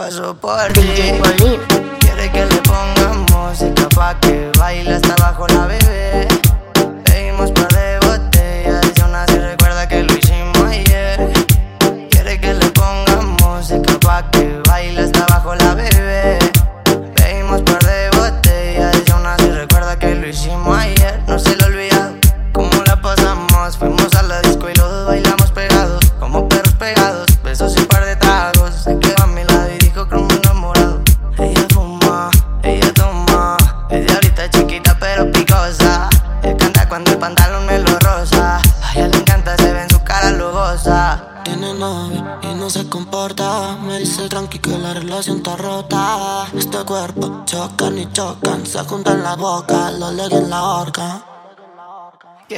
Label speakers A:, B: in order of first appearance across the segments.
A: paso por ti. Quiere que le ponga música pa' que baile hasta bajo la vez.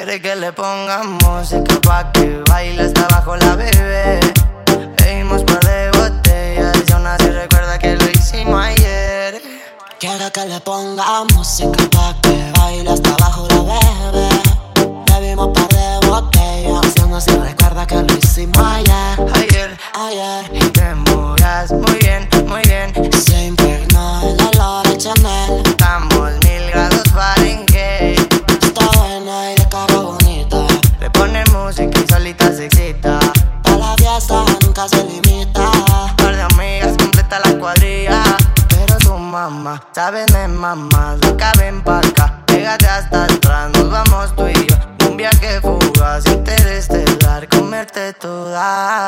A: Quiere que le pongan música pa' que baile hasta abajo la bebé. Bebimos par de botellas y aún así recuerda que lo hicimos ayer. Quiere que le pongan música saben es mamá, loca ven pa' acá, pégate hasta atrás, nos vamos tú y yo, un viaje fugaz, interestelar, comerte toda.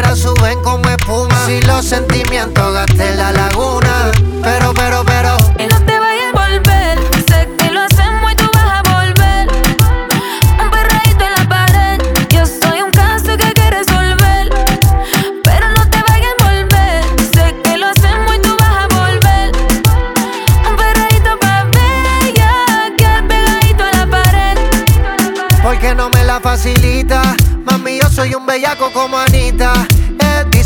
B: cartera suben como espuma. Si los sentimientos gasté la laguna. Pero, pero, pero.
C: Y no te vayas a volver. Sé que lo hacemos y tú vas a volver. Un perreíto en la pared. Yo soy un caso que hay que resolver. Pero no te vayas a volver. Sé que lo hacemos y tú vas a volver. Un perreíto para bella. Quedar pegadito a la pared.
B: Porque no me la facilita. Mami, yo soy un bellaco como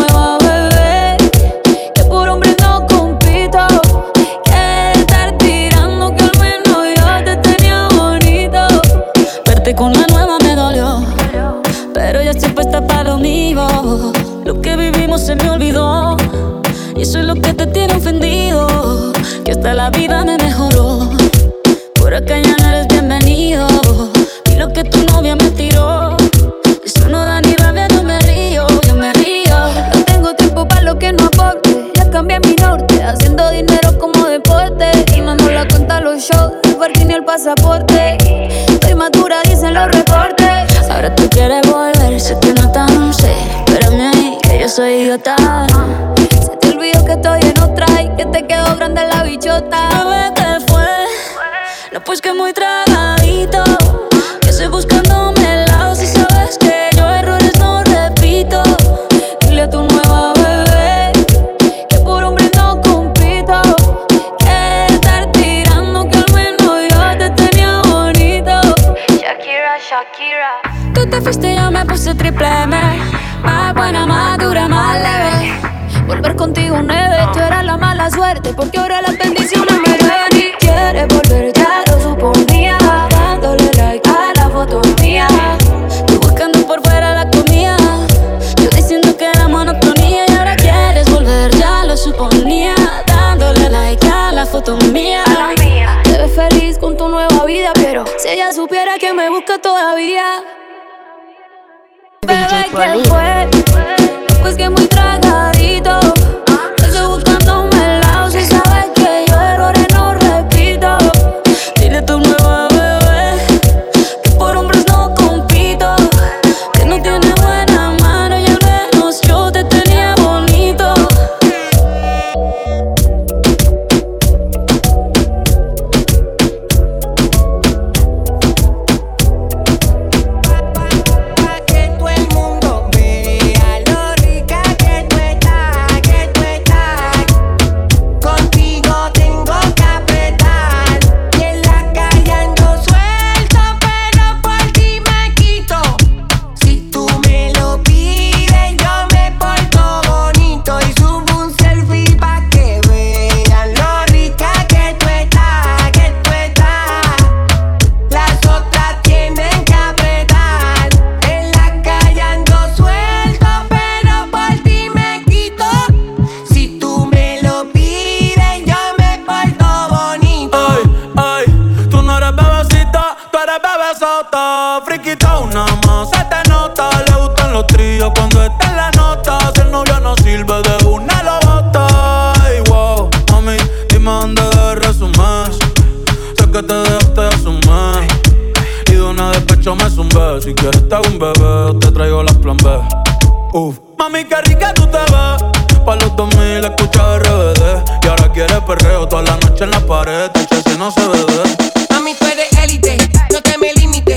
C: mueva idiota. ¿Sabe qué fue? No, pues que muy trato. mía. Te ves feliz con tu nueva vida, pero si ella supiera que me busca todavía. Bebé, ¿qué fue?
D: pecho me
E: zumbé. Si quieres te hago un bebé, te traigo las plan B. Uf. Mami, qué rica tú te ves. Pa' los 2000 escucha RBD. Y ahora quieres perreo toda la noche en la pared. Te si no se bebe.
D: Mami, tú eres élite, no te me limites.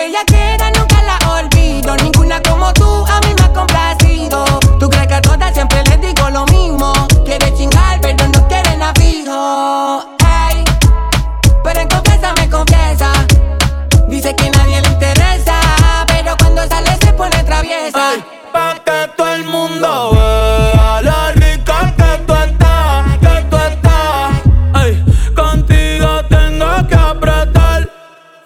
D: bella que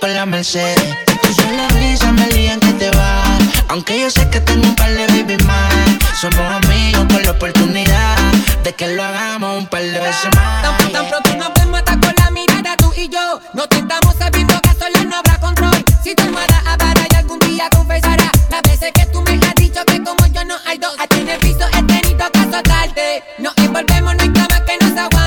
A: Con la Mercedes. Tú solo risa me lían que te va. Aunque yo sé que tengo un par de baby más. Somos amigos con la oportunidad de que lo hagamos un par de veces más.
D: Tan, tan pronto nos vemos hasta con la mirada tú y yo. No te estamos sabiendo que solo no habrá control. Si tu hermana hablará y algún día confesará las veces que tú me has dicho que como yo no hay dos. A ti en el piso he tenido que azotarte. Nos envolvemos, no hay cama que nos aguante.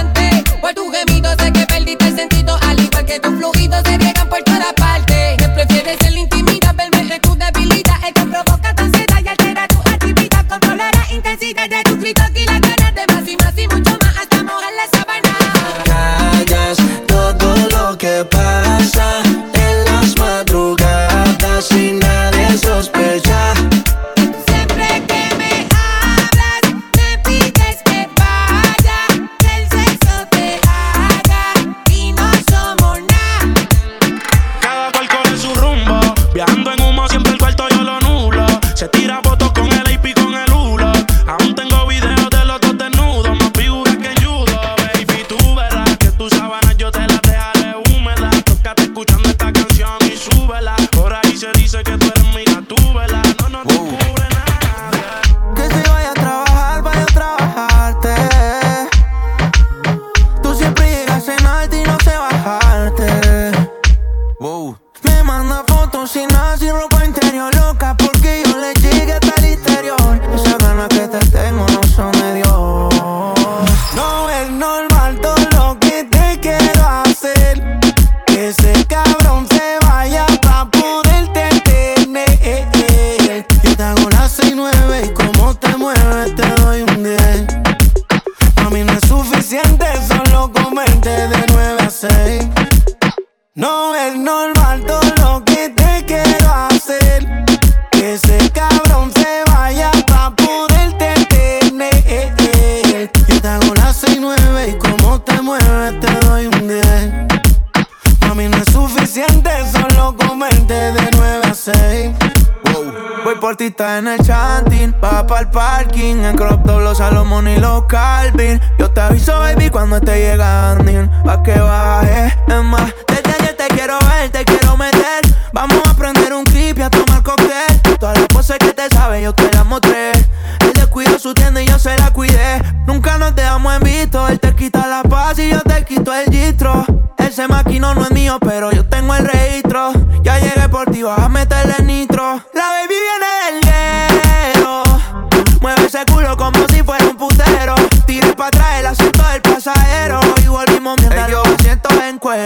E: Los
F: Salomón y los Calvin. Yo te aviso, baby, cuando esté llegando. Pa' que baje. Es más, desde ayer te quiero ver, te quiero meter. Vamos a prender un clip y a tomar cóctel. Todas las poses que te sabes, yo te las mostré. Él descuidó su tienda y yo se la cuidé. Nunca nos dejamos en visto. Él te quita la paz y yo te quito el gistro. Ese maquino no es mío, pero yo tengo el registro. Ya llegué por ti, vas a meterle nitro.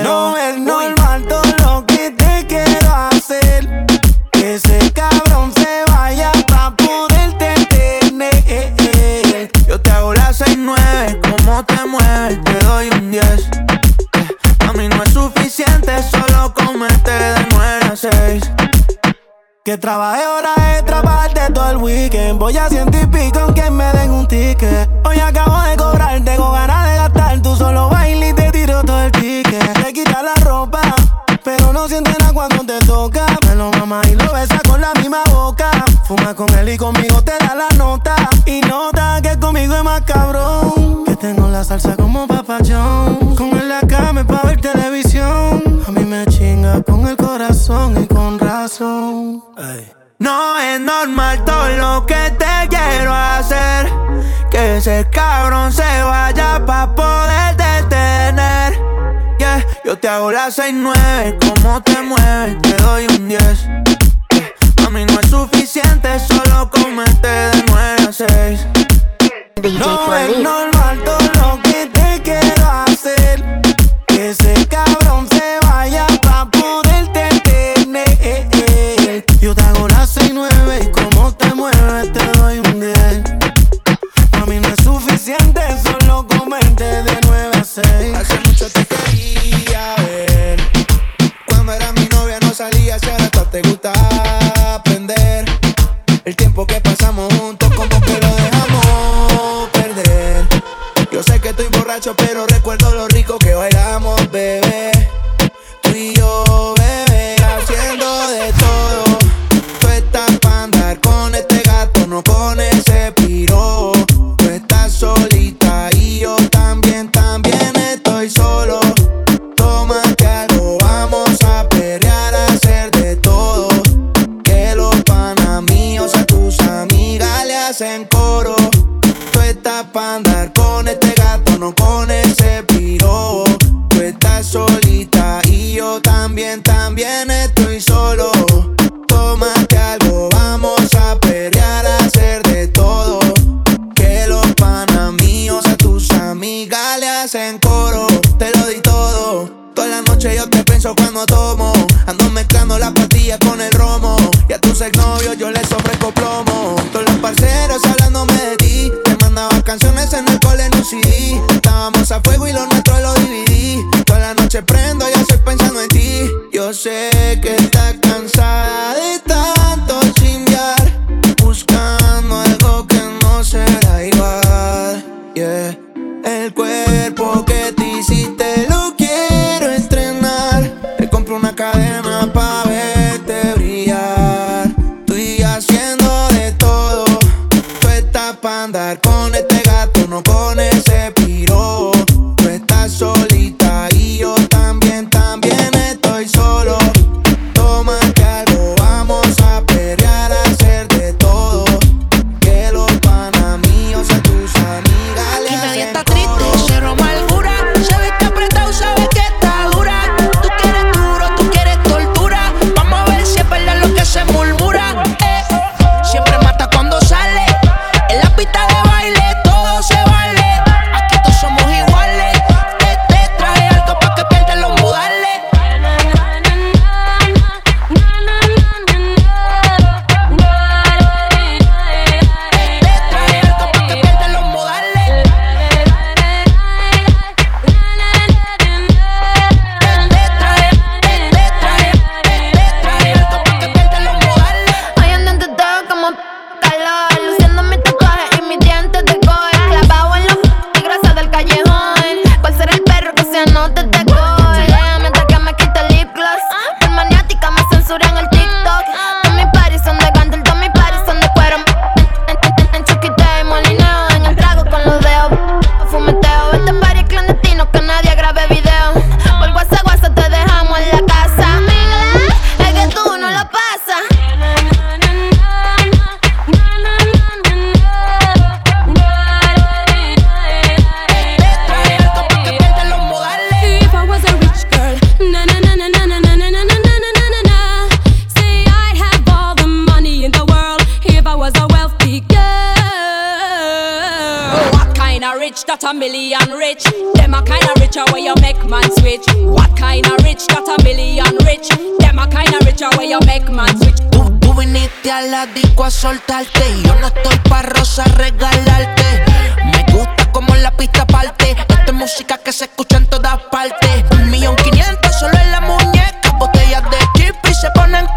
F: No es normal todo lo que te quiero hacer. Que ese cabrón se vaya pa' poderte tener. Yo te hago las seis nueve, como te mueves, te doy un 10. A mí no es suficiente solo comerte de 9 a 6. Que trabajé horas extra parte todo el weekend. Voy a ciento y pico aunque me den un ticket. Hoy acabo de cobrar, tengo ganas de gastar. Tú solo bailas y te tiro todo el ticket. Te toca. Me lo mama y lo besa con la misma boca. Fuma con él y conmigo te da la nota. Y nota que conmigo es más cabrón. Que tengo la salsa como papayón. Con él la cama pa' ver televisión. A mí me chinga con el corazón y con razón. No es normal todo lo que te quiero hacer. Que ese cabrón se vaya pa' poder detener.
G: Yo te hago las 6-9, cómo te mueves, te doy un 10. A mí no es suficiente, solo comete de 9 a 6. DJ no es normal todo
H: pero recuerdo tus exnovios yo les
I: that a million rich? Them a kinda richer where you make man switch. What kinda rich that a million rich? Them a kinda richer where you make man switch.
J: Tú, tú viniste a la disco a soltarte yo no estoy pa' rosa regalarte. Me gusta como la pista parte. Esta es música que se escucha en todas partes. Un millón quinientos solo en la muñeca. Botellas de chip y se ponen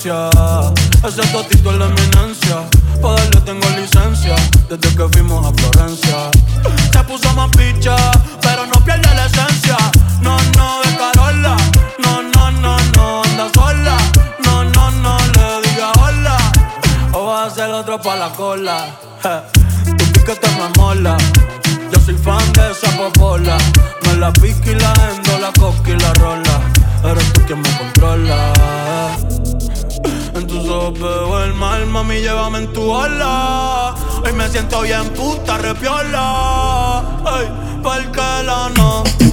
J: distancia. Ese totito es la eminencia. Pa' tengo licencia. Desde que fuimos a Florencia. Se puso más picha, pero no pierde la esencia. No, no, de Carola. No, no, no, no, anda sola. No, no, no, le diga hola. O va a hacer otro pa' la cola. Je. Tu pique te me mola. Yo soy fan de esa popola. Me la pique y mami,
H: llévame en tu ala. Hoy me
E: siento bien puta, repiola. Ey, porque la no.